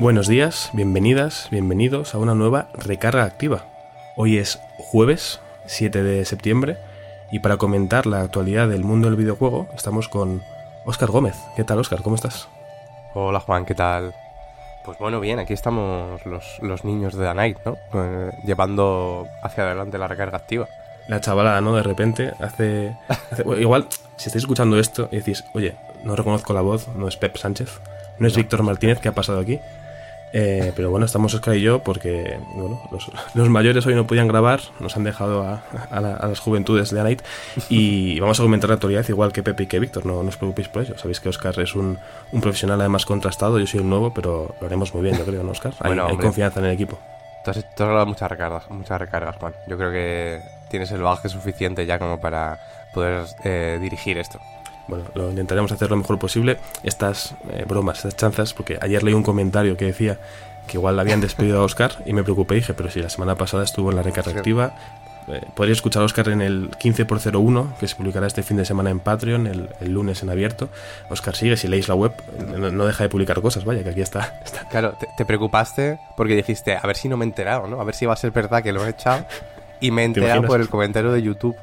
Buenos días, bienvenidas, bienvenidos a una nueva recarga activa. Hoy es jueves 7 de septiembre y para comentar la actualidad del mundo del videojuego estamos con Óscar Gómez. ¿Qué tal Óscar? ¿Cómo estás? Hola Juan, ¿qué tal? Pues bueno, bien, aquí estamos los, los niños de The Night, ¿no? Eh, llevando hacia adelante la recarga activa. La chavalada, ¿no? De repente hace... hace- bueno, igual, si estáis escuchando esto y decís, oye, no reconozco la voz, no es Pep Sánchez, no es Víctor Martínez, ¿qué ha pasado aquí? Eh, pero bueno, estamos Óscar y yo porque bueno, los, los mayores hoy no podían grabar, nos han dejado a, a la- a las juventudes de Night y vamos a comentar la actualidad igual que Pepe y que Víctor, no, no os preocupéis por ello. Sabéis que Óscar es un, un profesional además contrastado, yo soy el nuevo, pero lo haremos muy bien, yo creo, ¿no, Óscar? Hay, Bueno, hay hombre. confianza en el equipo. Tú has, tú has muchas recargas, muchas recargas, Juan. Yo creo que tienes el bagaje suficiente ya como para poder eh, dirigir esto. Bueno, lo intentaremos hacer lo mejor posible. Estas eh, bromas, estas chanzas, porque ayer leí un comentario que decía que igual habían despedido a Oscar y me preocupé y dije, pero si la semana pasada estuvo en la recarga activa. Eh, podría escuchar a Oscar en el 15 por 01 que se publicará este fin de semana en Patreon, el, el lunes en abierto. Oscar sigue, si leéis la web, no, no deja de publicar cosas, vaya, que aquí está. está. Claro, te, te preocupaste porque dijiste, a ver si no me he enterado, ¿no? A ver si va a ser verdad que lo he echado. Y me he enterado por el comentario de YouTube.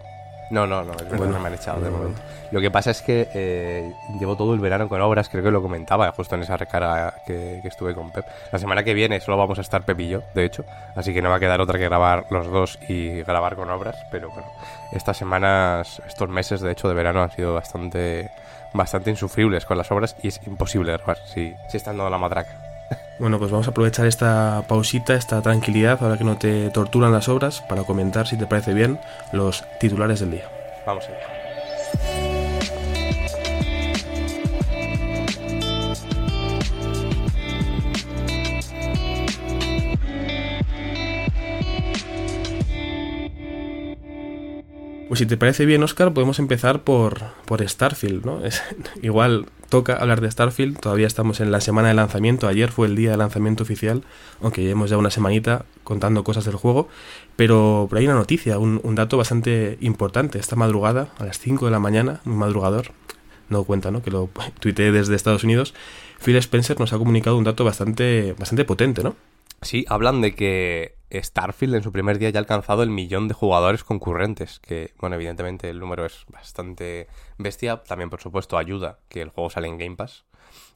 No, no, no, es verdad, Bueno, no me han echado de momento. Lo que pasa es que eh, llevo todo el verano con obras, creo que lo comentaba justo en esa recarga que, que estuve con Pep. La semana que viene solo vamos a estar Pep y yo, de hecho, así que no va a quedar otra que grabar los dos y grabar con obras, pero bueno, estas semanas, estos meses de hecho de verano han sido bastante bastante insufribles con las obras y es imposible grabar si, si están dando la matraca. Bueno, pues vamos a aprovechar esta pausita, esta tranquilidad, ahora que no te torturan las obras, para comentar, si te parece bien, los titulares del día. Vamos allá. Pues si te parece bien, Oscar, podemos empezar por, por Starfield, ¿no? Es, igual toca hablar de Starfield, todavía estamos en la semana de lanzamiento, ayer fue el día de lanzamiento oficial, aunque llevamos ya una semanita contando cosas del juego, pero, pero hay una noticia, un, un dato bastante importante, esta madrugada, a las 5 de la mañana, muy madrugador, no cuenta, ¿no? Que lo tuiteé desde Estados Unidos, Phil Spencer nos ha comunicado un dato bastante, bastante potente, ¿no? Sí, hablan de que Starfield en su primer día ya ha alcanzado el millón de jugadores concurrentes, que, bueno, evidentemente el número es bastante bestia, también por supuesto ayuda que el juego sale en Game Pass.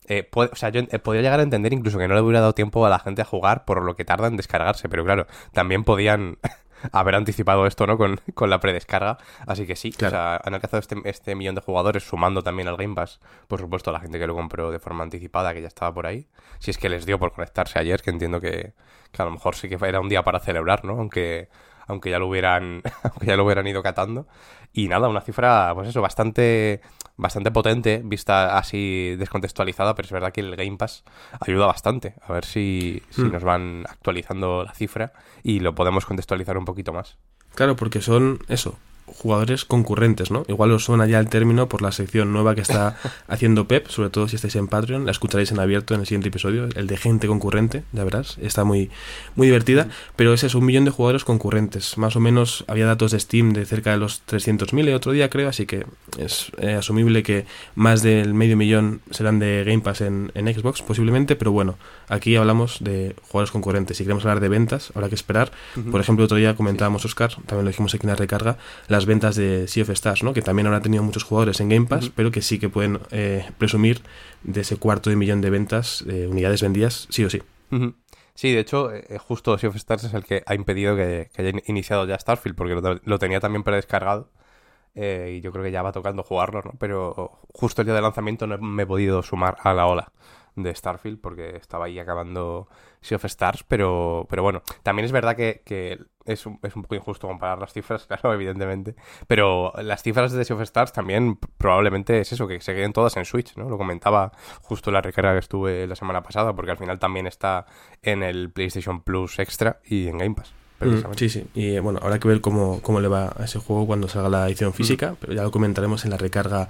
Eh, o sea, yo eh, podría llegar a entender incluso que no le hubiera dado tiempo a la gente a jugar por lo que tarda en descargarse, pero claro, también podían haber anticipado esto, ¿no? Con, con la predescarga, así que sí, Claro. o sea, han alcanzado este, este millón de jugadores sumando también al Game Pass, por supuesto, a la gente que lo compró de forma anticipada, que ya estaba por ahí, si es que les dio por conectarse ayer, que entiendo que, que a lo mejor sí que era un día para celebrar, ¿no? Aunque, aunque ya lo hubieran, aunque ya lo hubieran ido catando. Y nada, una cifra, pues eso, bastante, bastante potente, vista así descontextualizada, pero es verdad que el Game Pass ayuda bastante. A ver si, si Hmm. nos van actualizando la cifra y lo podemos contextualizar un poquito más. Claro, porque son eso, jugadores concurrentes, ¿no? Igual os suena ya el término por la sección nueva que está haciendo Pep, sobre todo si estáis en Patreon, la escucharéis en abierto en el siguiente episodio, el de gente concurrente, ya verás, está muy, muy divertida, pero es eso, un millón de jugadores concurrentes, más o menos había datos de Steam de cerca de los 300.000 el otro día creo, así que es eh, asumible que más del medio millón serán de Game Pass en, en Xbox posiblemente, pero bueno, aquí hablamos de jugadores concurrentes, si queremos hablar de ventas, habrá que esperar, por ejemplo, otro día comentábamos, Oscar, también lo dijimos aquí en la recarga, las ventas de Sea of Stars, ¿no? que también habrá tenido muchos jugadores en Game Pass, pero que sí que pueden eh, presumir de ese cuarto de millón de ventas, de unidades vendidas, sí o sí. Sí, de hecho, eh, justo Sea of Stars es el que ha impedido que, que haya in- iniciado ya Starfield, porque lo, lo tenía también predescargado. eh, y yo creo que ya va tocando jugarlo, ¿no? Pero justo el día de lanzamiento no me he podido sumar a la ola de Starfield, porque estaba ahí acabando Sea of Stars, pero, pero bueno, también es verdad que, que es, un, es un poco injusto comparar las cifras, claro, evidentemente, pero las cifras de Sea of Stars también probablemente es eso, que se queden todas en Switch, ¿no? Lo comentaba justo la recarga que estuve la semana pasada, porque al final también está en el PlayStation Plus Extra y en Game Pass. Mm, sí, sí. Y bueno, habrá que ver cómo, cómo le va a ese juego cuando salga la edición física, pero ya lo comentaremos en la recarga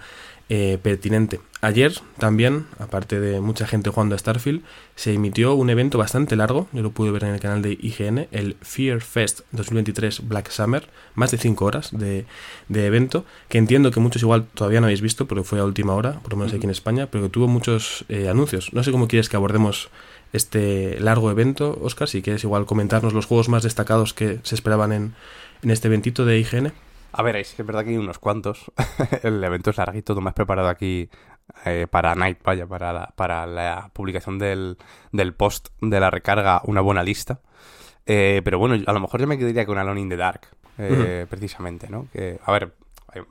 eh, pertinente. Ayer también, aparte de mucha gente jugando a Starfield, se emitió un evento bastante largo, yo lo pude ver en el canal de IGN, el Fear Fest 2023 Black Summer, más de 5 horas de, evento, que entiendo que muchos igual todavía no habéis visto, porque fue a última hora, por lo menos aquí en España, pero que tuvo muchos eh, anuncios. No sé cómo quieres que abordemos este largo evento, Oscar, si quieres igual comentarnos los juegos más destacados que se esperaban en, en este eventito de IGN. A ver, es verdad que hay unos cuantos. el evento es larguito, tú me has preparado aquí eh, para Night, vaya, para la, para la publicación del, del post de la recarga, una buena lista. Eh, pero bueno, a lo mejor yo me quedaría con Alone in the Dark, eh, precisamente, ¿no? Que, a ver,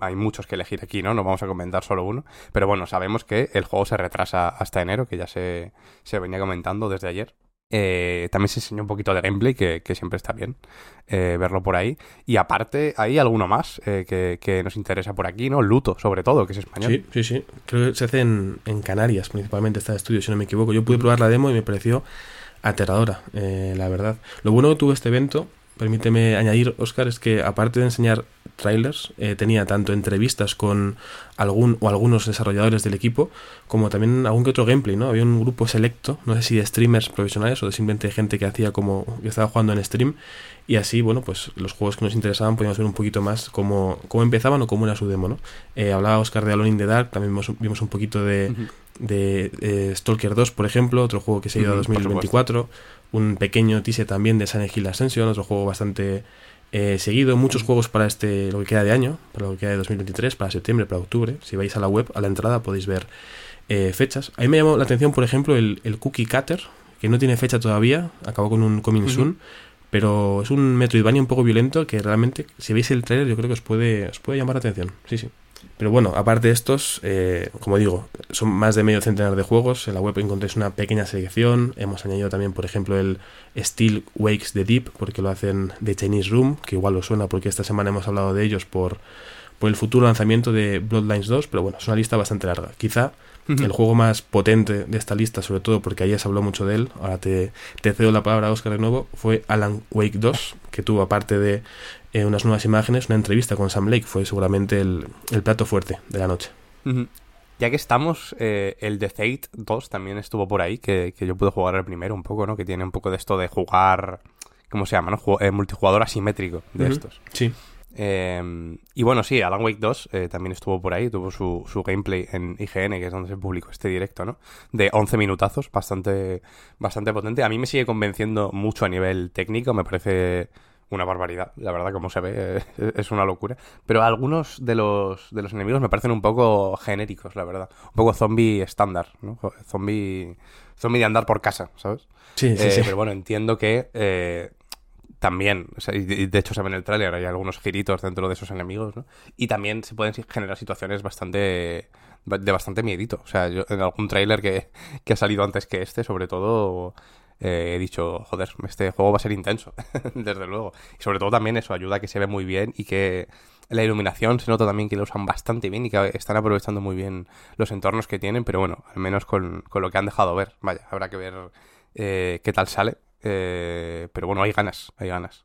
hay, muchos que elegir aquí, ¿no? No vamos a comentar solo uno. Pero bueno, sabemos que el juego se retrasa hasta enero, que ya se, se venía comentando desde ayer. Eh, también se enseñó un poquito de gameplay, que, siempre está bien eh, verlo por ahí. Y aparte, hay alguno más eh, que, nos interesa por aquí, ¿no? Luto, sobre todo, que es español. Sí, sí, sí. Creo que se hace en, Canarias, principalmente, este estudio, si no me equivoco. Yo pude probar la demo y me pareció aterradora, la verdad. Lo bueno que tuvo este evento permíteme añadir, Oscar, es que aparte de enseñar trailers, eh, tenía tanto entrevistas con algún o algunos desarrolladores del equipo, como también algún que otro gameplay, ¿no? Había un grupo selecto, no sé si de streamers profesionales o de simplemente gente que hacía como que estaba jugando en stream, y así, bueno, pues los juegos que nos interesaban podíamos ver un poquito más cómo, cómo empezaban o cómo era su demo, ¿no? Eh, hablaba Oscar de Alone in the Dark, también vimos, un poquito de, de eh, Stalker 2, por ejemplo, otro juego que se ha ido a 2024 un pequeño teaser también de Silent Hill Ascension, otro juego bastante eh, seguido. Muchos juegos para este lo que queda de año, para lo que queda de 2023, para septiembre, para octubre. Si vais a la web, a la entrada podéis ver eh, fechas. A mí me llamó la atención, por ejemplo, el, Cookie Cutter, que no tiene fecha todavía, acabó con un coming soon. Pero es un Metroidvania un poco violento que realmente, si veis el trailer, yo creo que os puede, os puede llamar la atención. Sí, sí. Pero bueno, aparte de estos, eh, como digo, son más de medio centenar de juegos. En la web encontréis una pequeña selección. Hemos añadido también, por ejemplo, el Steel Wakes the Deep, porque lo hacen de Chinese Room, que igual os suena porque esta semana hemos hablado de ellos por, por el futuro lanzamiento de Bloodlines 2. Pero bueno, es una lista bastante larga. Quizá el juego más potente de esta lista, sobre todo porque ayer se habló mucho de él, ahora te, te cedo la palabra a Oscar de nuevo, fue Alan Wake 2, que tuvo aparte de eh, unas nuevas imágenes, una entrevista con Sam Lake, fue seguramente el, plato fuerte de la noche. Ya que estamos, eh, el The Fate 2 también estuvo por ahí, que, yo pude jugar el primero un poco, ¿no? Que tiene un poco de esto de jugar, ¿cómo se llama? ¿no? Eh, multijugador asimétrico de estos. Sí. Em, y bueno, sí, Alan Wake 2 también estuvo por ahí, tuvo su, su, gameplay en IGN, que es donde se publicó este directo, ¿no? De 11 minutazos, bastante, bastante potente. A mí me sigue convenciendo mucho a nivel técnico, me parece una barbaridad, la verdad, como se ve, es una locura. Pero algunos de los, de los enemigos me parecen un poco genéricos, la verdad. Un poco zombie estándar, ¿no? Zombie, zombie de andar por casa, ¿sabes? Sí, sí, sí. Pero bueno, entiendo que también, y de hecho se ve en el tráiler, hay algunos giritos dentro de esos enemigos, ¿no? Y también se pueden generar situaciones bastante de bastante miedito. O sea, yo, en algún tráiler que, que ha salido antes que este, sobre todo, eh, he dicho, joder, este juego va a ser intenso, desde luego. Y sobre todo también eso ayuda a que se ve muy bien y que la iluminación se nota también que lo usan bastante bien y que están aprovechando muy bien los entornos que tienen, pero bueno, al menos con, lo que han dejado ver. Vaya, habrá que ver eh, qué tal sale. Eh, pero bueno, hay ganas, hay ganas.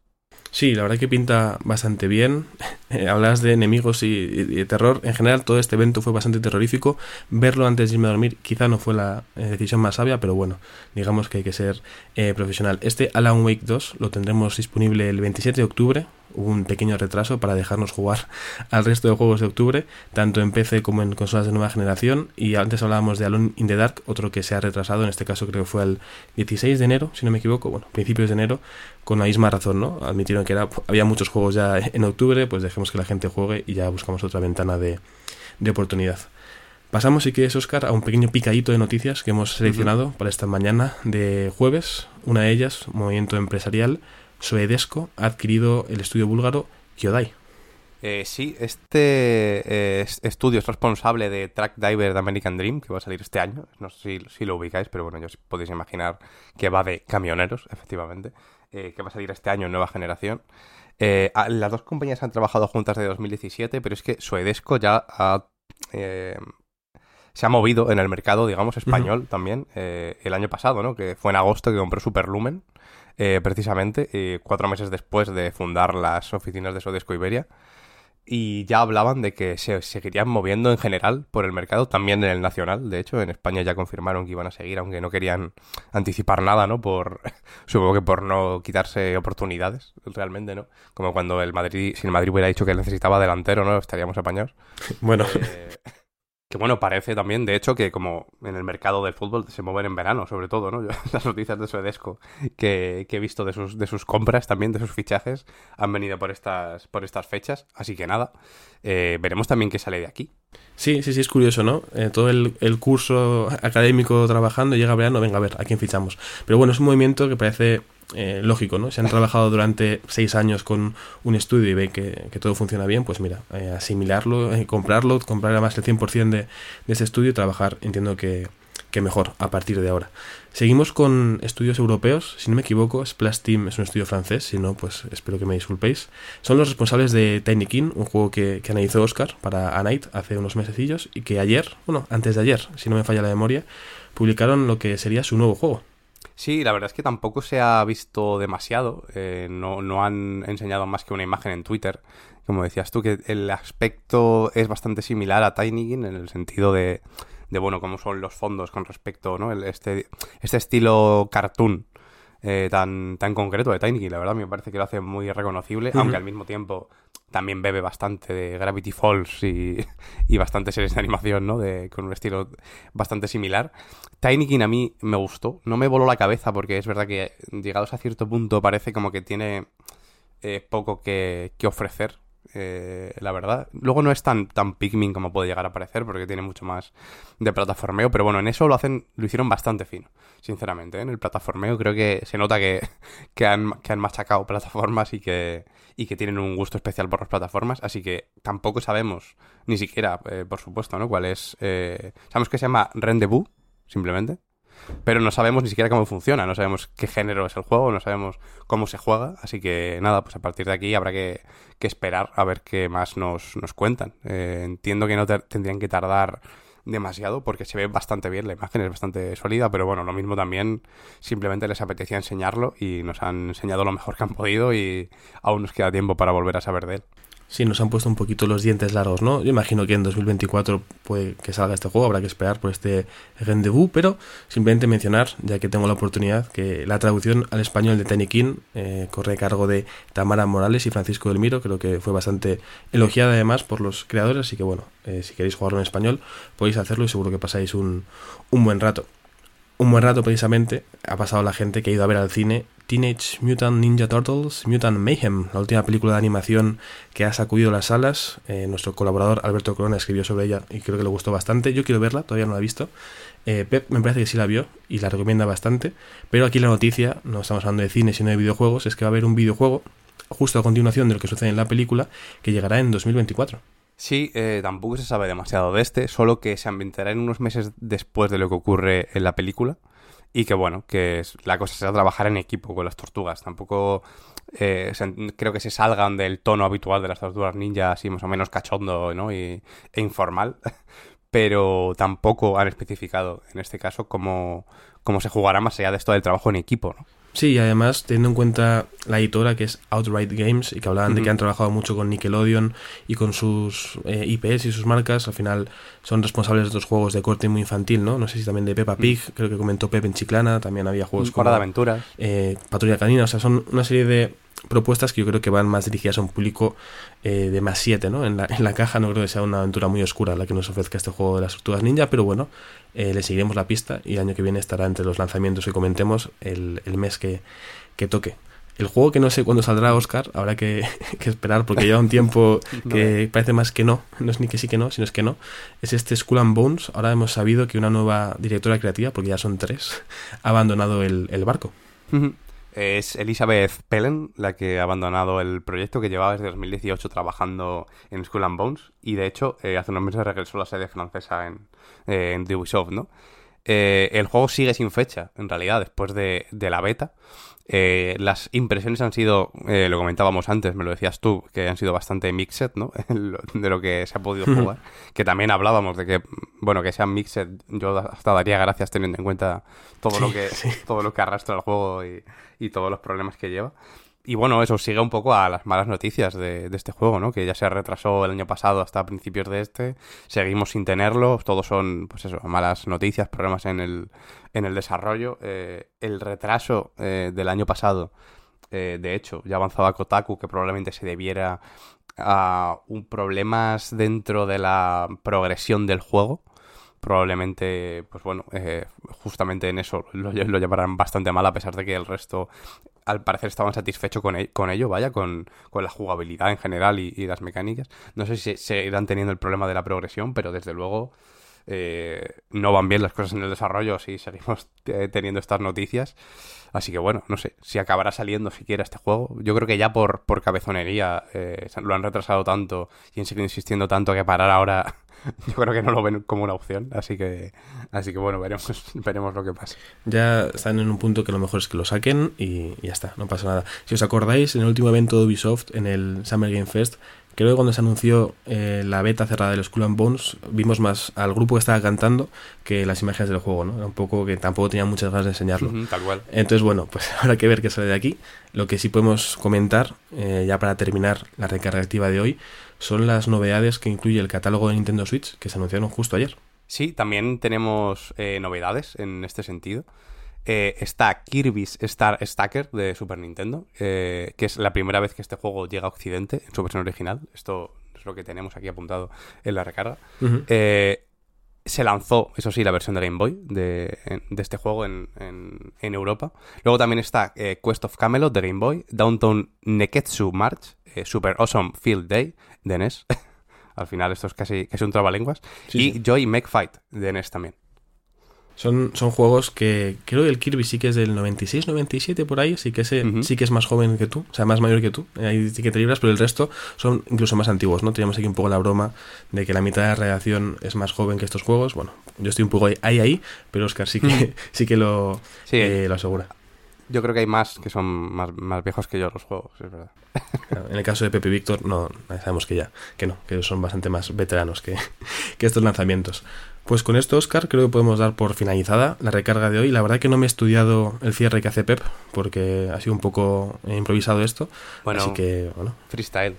Sí, la verdad que pinta bastante bien. Eh, hablas de enemigos y, de terror. En general, todo este evento fue bastante terrorífico. Verlo antes de irme a dormir quizá no fue la eh, decisión más sabia, pero bueno, digamos que hay que ser eh, profesional. Este Alan Wake 2 lo tendremos disponible el 27 de octubre, hubo un pequeño retraso para dejarnos jugar al resto de juegos de octubre, tanto en PC como en consolas de nueva generación. Y antes hablábamos de Alone in the Dark, otro que se ha retrasado, en este caso creo que fue el 16 de enero, si no me equivoco, bueno, principios de enero, con la misma razón, ¿no? Admitieron que era, había muchos juegos ya en octubre, pues dejemos que la gente juegue y ya buscamos otra ventana de, de oportunidad. Pasamos, si quieres, Oscar, a un pequeño picadito de noticias que hemos seleccionado para esta mañana de jueves. Una de ellas, movimiento empresarial Soedesco ha adquirido el estudio búlgaro Kyodai. Eh, sí, este eh, estudio es responsable de Track Diver de American Dream, que va a salir este año. No sé si, lo ubicáis, pero bueno, ya os podéis imaginar que va de camioneros, efectivamente. que va a salir este año en nueva generación. las dos compañías han trabajado juntas de 2017, pero es que Suedesco ya ha se ha movido en el mercado, digamos, español también eh, el año pasado, ¿no? Que fue en agosto que compró Superlumen, eh, precisamente, eh, cuatro meses después de fundar las oficinas de Sodesco Iberia. Y ya hablaban de que se seguirían moviendo en general por el mercado, también en el nacional. De hecho, en España ya confirmaron que iban a seguir, aunque no querían anticipar nada, ¿no? Por, supongo que por no quitarse oportunidades, realmente, ¿no? Como cuando el Madrid, si el Madrid hubiera dicho que necesitaba delantero, ¿no? Estaríamos apañados. Bueno. Que bueno, parece también, de hecho, que como en el mercado del fútbol se mueven en verano, sobre todo, ¿no? las noticias de Suedesco que, que, he visto de sus, de sus compras también, de sus fichajes, han venido por estas, por estas fechas. Así que nada, eh, veremos también qué sale de aquí. Sí, sí, sí, es curioso, ¿no? Eh, todo el, el, curso académico trabajando, llega verano, venga a ver, a quién fichamos. Pero bueno, es un movimiento que parece eh, lógico, ¿no? Si han trabajado durante seis años con un estudio y ven que, todo funciona bien, pues mira, eh, asimilarlo, eh, comprarlo, comprar además el 100% de, de ese estudio y trabajar, entiendo que, que, mejor a partir de ahora. Seguimos con estudios europeos, si no me equivoco, Splash Team es un estudio francés, si no, pues espero que me disculpéis. Son los responsables de Tiny King, un juego que, que analizó Oscar para A Night hace unos mesecillos y que ayer, bueno, antes de ayer, si no me falla la memoria, publicaron lo que sería su nuevo juego. Sí, la verdad es que tampoco se ha visto demasiado. Eh, no, no han enseñado más que una imagen en Twitter. Como decías tú, que el aspecto es bastante similar a Tiny en el sentido de, de bueno, cómo son los fondos con respecto, ¿no? El, este, este estilo cartoon eh, tan, tan concreto de Tiny la verdad me parece que lo hace muy reconocible, aunque al mismo tiempo también bebe bastante de Gravity Falls y, y bastantes series de animación, ¿no? De, con un estilo bastante similar. Tiny a mí me gustó, no me voló la cabeza porque es verdad que llegados a cierto punto parece como que tiene eh, poco que, que ofrecer eh, la verdad. Luego no es tan, tan Pikmin como puede llegar a parecer, porque tiene mucho más de plataformeo, pero bueno, en eso lo hacen, lo hicieron bastante fino, sinceramente. ¿eh? En el plataformeo creo que se nota que, que, han, que han machacado plataformas y que, y que tienen un gusto especial por las plataformas, así que tampoco sabemos, ni siquiera, eh, por supuesto, ¿no? Cuál es... sabemos que se llama Rendezvous, simplemente pero no sabemos ni siquiera cómo funciona, no sabemos qué género es el juego, no sabemos cómo se juega, así que nada, pues a partir de aquí habrá que, esperar a ver qué más nos, nos cuentan. Eh, entiendo que no tendrían que tardar demasiado porque se ve bastante bien, la imagen es bastante sólida, pero bueno, lo mismo también simplemente les apetecía enseñarlo y nos han enseñado lo mejor que han podido y aún nos queda tiempo para volver a saber de él. Sí, nos han puesto un poquito los dientes largos, ¿no? Yo imagino que en 2024 puede que salga este juego, habrá que esperar por este rendezvous, pero simplemente mencionar, ya que tengo la oportunidad, que la traducción al español de Tenikin eh, corre a cargo de Tamara Morales y Francisco del Miro, creo que fue bastante elogiada además por los creadores, así que bueno, eh, si queréis jugarlo en español podéis hacerlo y seguro que pasáis un, un buen rato. Un buen rato precisamente ha pasado la gente que ha ido a ver al cine Teenage Mutant Ninja Turtles, Mutant Mayhem, la última película de animación que ha sacudido las salas. Eh, nuestro colaborador Alberto Corona escribió sobre ella y creo que le gustó bastante. Yo quiero verla, todavía no la he visto. Eh, Pep me parece que sí la vio y la recomienda bastante. Pero aquí la noticia, no estamos hablando de cine sino de videojuegos, es que va a haber un videojuego justo a continuación de lo que sucede en la película que llegará en 2024. Sí, eh, tampoco se sabe demasiado de este, solo que se ambientará en unos meses después de lo que ocurre en la película y que bueno, que la cosa será trabajar en equipo con las tortugas. Tampoco eh, creo que se salgan del tono habitual de las tortugas ninja, así más o menos cachondo ¿no? y, e informal, pero tampoco han especificado en este caso cómo, cómo se jugará más allá de esto del trabajo en equipo. ¿no? Sí, y además, teniendo en cuenta la editora que es Outright Games y que hablaban de que han trabajado mucho con Nickelodeon y con sus eh, IPs y sus marcas, al final son responsables de estos juegos de corte muy infantil, ¿no? No sé si también de Peppa Pig, creo que comentó Pep en Chiclana, también había juegos como... de aventuras. Eh, Patrulla Canina, o sea, son una serie de propuestas que yo creo que van más dirigidas a un público eh, de más 7, ¿no? En la, en la, caja no creo que sea una aventura muy oscura la que nos ofrezca este juego de las tortugas ninja, pero bueno, eh, le seguiremos la pista y el año que viene estará entre los lanzamientos que comentemos el, el mes que, que, toque. El juego que no sé cuándo saldrá, Oscar, habrá que, que esperar porque lleva un tiempo que parece más que no, no es ni que sí que no, sino es que no. Es este Skull and Bones. Ahora hemos sabido que una nueva directora creativa, porque ya son tres, ha abandonado el, el barco. Es Elizabeth Pellen la que ha abandonado el proyecto que llevaba desde 2018 trabajando en Skull and Bones y de hecho eh, hace unos meses regresó a la sede francesa en, eh, en Ubisoft, ¿no? Eh, el juego sigue sin fecha, en realidad, después de, de la beta. Eh, las impresiones han sido, eh, lo comentábamos antes, me lo decías tú, que han sido bastante mixed, ¿no? de lo que se ha podido jugar. que también hablábamos de que, bueno, que sean mixed, yo hasta daría gracias teniendo en cuenta todo, lo, que, todo lo que arrastra el juego y, y todos los problemas que lleva. Y bueno, eso sigue un poco a las malas noticias de, este juego, ¿no? Que ya se retrasó el año pasado hasta principios de este. Seguimos sin tenerlo. Todos son, pues eso, malas noticias, problemas en el, en el desarrollo. Eh, el retraso eh, del año pasado, eh, de hecho, ya avanzaba Kotaku, que probablemente se debiera a un problemas dentro de la progresión del juego probablemente, pues bueno, eh, justamente en eso lo, lo, llevarán bastante mal, a pesar de que el resto, al parecer, estaban satisfechos con, el, con ello, vaya, con, con, la jugabilidad en general y, y, las mecánicas. No sé si se irán teniendo el problema de la progresión, pero desde luego eh, no van bien las cosas en el desarrollo si seguimos teniendo estas noticias. Así que bueno, no sé si acabará saliendo siquiera este juego. Yo creo que ya por, por cabezonería eh, lo han retrasado tanto y han seguido insistiendo tanto que parar ahora yo creo que no lo ven como una opción, así que así que bueno, veremos, veremos lo que pasa. Ya están en un punto que lo mejor es que lo saquen y, ya está, no pasa nada. Si os acordáis, en el último evento de Ubisoft, en el Summer Game Fest, creo que cuando se anunció eh, la beta cerrada de los Skull and Bones, vimos más al grupo que estaba cantando que las imágenes del juego, ¿no? Era un poco que tampoco tenía muchas ganas de enseñarlo. Uh -huh, tal cual. Entonces, bueno, pues habrá que ver qué sale de aquí. Lo que sí podemos comentar, eh, ya para terminar la recarga activa de hoy, son las novedades que incluye el catálogo de Nintendo Switch que se anunciaron justo ayer. Sí, también tenemos eh, novedades en este sentido. Eh, está Kirby's Star Stacker de Super Nintendo, eh, que es la primera vez que este juego llega a Occidente en su versión original. Esto es lo que tenemos aquí apuntado en la recarga. Uh -huh. eh, se lanzó, eso sí, la versión de Game Boy de, de este juego en, en, en, Europa. Luego también está Quest of Camelot de Game Boy, Downtown Neketsu March, Super Awesome Field Day de NES. Al final esto es casi, casi un trabalenguas. Sí, y sí. Joy Make Fight de NES también. Son, son juegos que creo que el Kirby sí que es del 96, 97 por ahí, sí que, ese, uh -huh. sí que es más joven que tú, o sea, más mayor que tú, ahí sí que te libras, pero el resto son incluso más antiguos, ¿no? Teníamos aquí un poco la broma de que la mitad de la redacción es más joven que estos juegos, bueno, yo estoy un poco ahí, ahí, ahí pero Oscar sí que, sí que lo, sí. Eh, lo asegura. Yo creo que hay más que son más, más viejos que yo los juegos, es verdad. En el caso de Pepe y Víctor, no, sabemos que ya, que no, que son bastante más veteranos que, que estos lanzamientos. Pues con esto, Oscar, creo que podemos dar por finalizada la recarga de hoy. La verdad que no me he estudiado el cierre que hace Pep, porque ha sido un poco improvisado esto. Bueno, así que, bueno. Freestyle.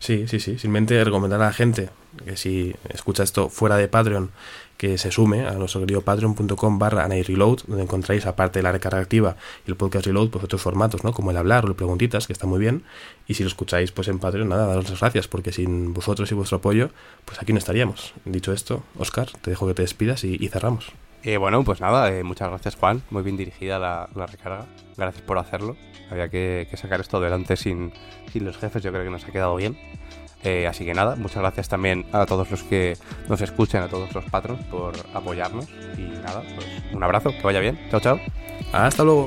Sí, sí, sí. Simplemente recomendar a la gente que si escucha esto fuera de Patreon, que se sume a nuestro querido patreon.com barra reload, donde encontráis, aparte de la recarga activa y el podcast reload, pues otros formatos, ¿no? Como el hablar o el preguntitas, que está muy bien. Y si lo escucháis pues en Patreon, nada, daros las gracias, porque sin vosotros y vuestro apoyo, pues aquí no estaríamos. Dicho esto, Oscar, te dejo que te despidas y, y cerramos. Eh, bueno, pues nada, eh, muchas gracias Juan, muy bien dirigida la, la recarga, gracias por hacerlo. Había que, que sacar esto adelante sin, sin los jefes, yo creo que nos ha quedado bien. Eh, así que nada, muchas gracias también a todos los que nos escuchan, a todos los patrons por apoyarnos. Y nada, pues un abrazo, que vaya bien. Chao, chao. Hasta luego.